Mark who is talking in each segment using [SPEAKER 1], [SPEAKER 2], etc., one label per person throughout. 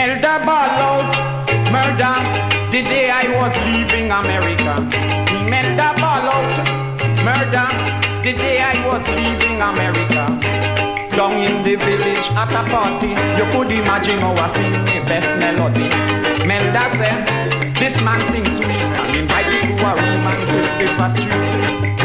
[SPEAKER 1] Melda ball murder. The day I was leaving America. Melda ball murder. The day I was leaving America. Down in the village at a party, you could imagine how I sing the best melody. Melda said, this man sings sweet and invited to a room on 51st Street.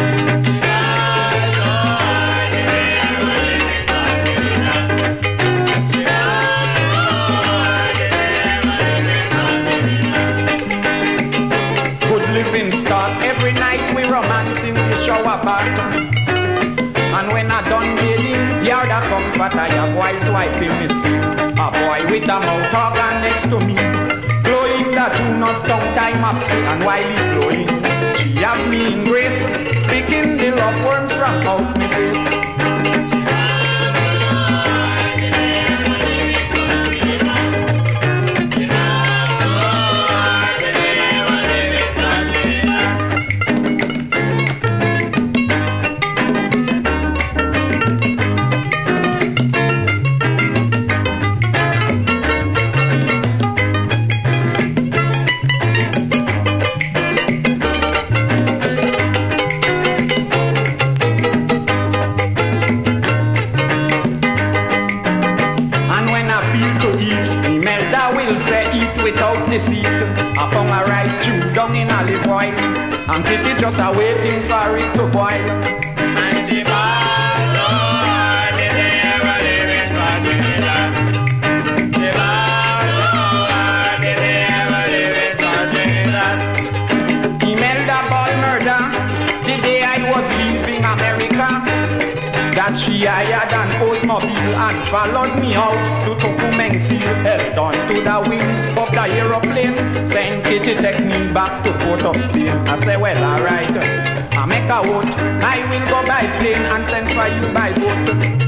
[SPEAKER 1] Every night we romance in the shower bath. And when I done bathing, yard a comfort I have while swiping me skin. A boy with a mouth organ next to me, blowing the tune of tongue time up and while he blowing, she have me in grace, picking the love worms from out me eat without deceit. I found a rice stew down in olive oil, and Kitty just a waiting for it to boil. And she bought all the never living for Trinidad. She bought all the never living for Trinidad. Imelda ball murder the day I was leaving America that she hired an Oldsmobile and followed me out to Tokumeng Kitty take me back to Port of Spain. I say, well, alright, I make a vote, I will go by plane and send for you by boat.